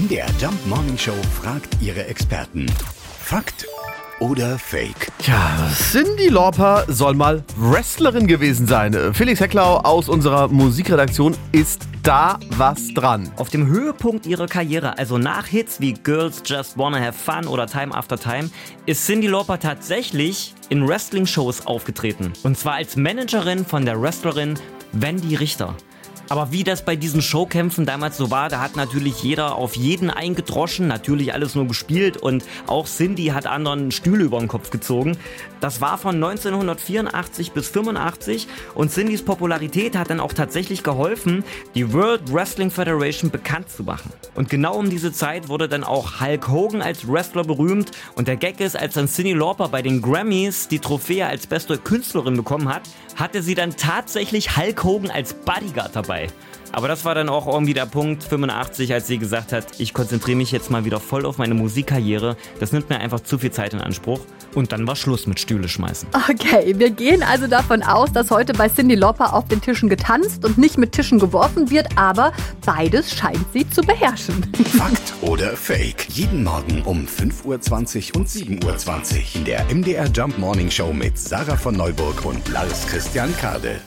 MDR Jump Morning Show fragt ihre Experten. Fakt oder Fake? Tja, Cindy Lauper soll mal Wrestlerin gewesen sein. Felix Hecklau aus unserer Musikredaktion ist da was dran. Auf dem Höhepunkt ihrer Karriere, also nach Hits wie Girls Just Wanna Have Fun oder Time After Time, ist Cindy Lauper tatsächlich in Wrestling-Shows aufgetreten. Und zwar als Managerin von der Wrestlerin Wendy Richter. Aber wie das bei diesen Showkämpfen damals so war, da hat natürlich jeder auf jeden eingedroschen, natürlich alles nur gespielt und auch Cindy hat anderen Stühle über den Kopf gezogen. Das war von 1984 bis 85 und Cindys Popularität hat dann auch tatsächlich geholfen, die World Wrestling Federation bekannt zu machen. Und genau um diese Zeit wurde dann auch Hulk Hogan als Wrestler berühmt und der Gag ist, als dann Cindy Lauper bei den Grammys die Trophäe als beste Künstlerin bekommen hat, hatte sie dann tatsächlich Hulk Hogan als Bodyguard dabei. Aber das war dann auch irgendwie der Punkt 85, als sie gesagt hat, ich konzentriere mich jetzt mal wieder voll auf meine Musikkarriere. Das nimmt mir einfach zu viel Zeit in Anspruch. Und dann war Schluss mit Stühle schmeißen. Okay, wir gehen also davon aus, dass heute bei Cindy Lauper auf den Tischen getanzt und nicht mit Tischen geworfen wird, aber beides scheint sie zu beherrschen. Fakt oder Fake? Jeden Morgen um 5.20 Uhr und 7.20 Uhr in der MDR Jump Morning Show mit Sarah von Neuburg und Lars Christian Kade.